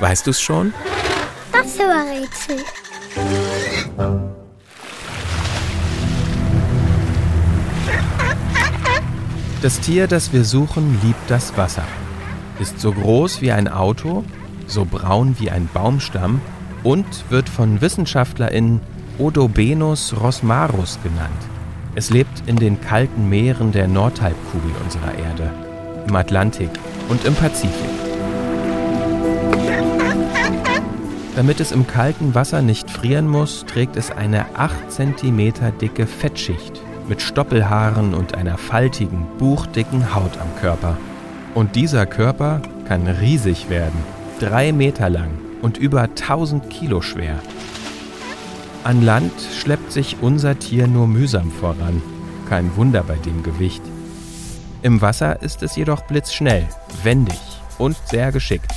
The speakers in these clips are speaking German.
Weißt du es schon? Das war Rätsel. Das Tier, das wir suchen, liebt das Wasser. Ist so groß wie ein Auto, so braun wie ein Baumstamm und wird von WissenschaftlerInnen Odobenus rosmarus genannt. Es lebt in den kalten Meeren der Nordhalbkugel unserer Erde, im Atlantik und im Pazifik. Damit es im kalten Wasser nicht frieren muss, trägt es eine 8 cm dicke Fettschicht mit Stoppelhaaren und einer faltigen, buchdicken Haut am Körper. Und dieser Körper kann riesig werden, drei Meter lang und über 1000 Kilo schwer. An Land schleppt sich unser Tier nur mühsam voran. Kein Wunder bei dem Gewicht. Im Wasser ist es jedoch blitzschnell, wendig und sehr geschickt.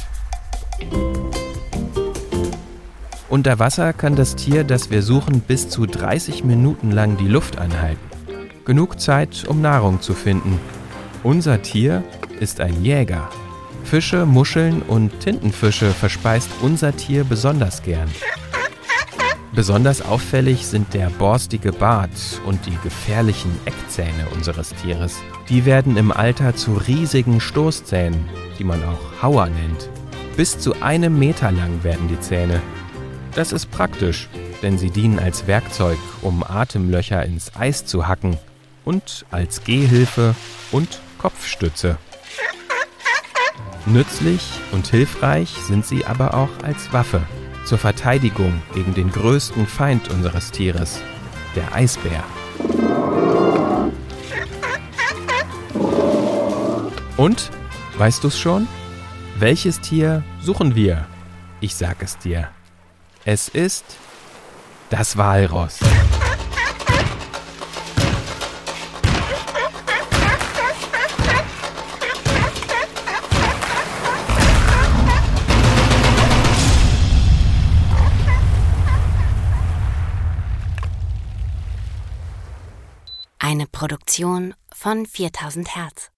Unter Wasser kann das Tier, das wir suchen, bis zu 30 Minuten lang die Luft anhalten. Genug Zeit, um Nahrung zu finden. Unser Tier ist ein Jäger. Fische, Muscheln und Tintenfische verspeist unser Tier besonders gern. Besonders auffällig sind der borstige Bart und die gefährlichen Eckzähne unseres Tieres. Die werden im Alter zu riesigen Stoßzähnen, die man auch Hauer nennt. Bis zu einem Meter lang werden die Zähne. Das ist praktisch, denn sie dienen als Werkzeug, um Atemlöcher ins Eis zu hacken und als Gehhilfe und Kopfstütze. Nützlich und hilfreich sind sie aber auch als Waffe zur Verteidigung gegen den größten Feind unseres Tieres, der Eisbär. Und, weißt du's schon? Welches Tier suchen wir? Ich sag es dir. Es ist das Walross. Eine Produktion von 4000 Hertz.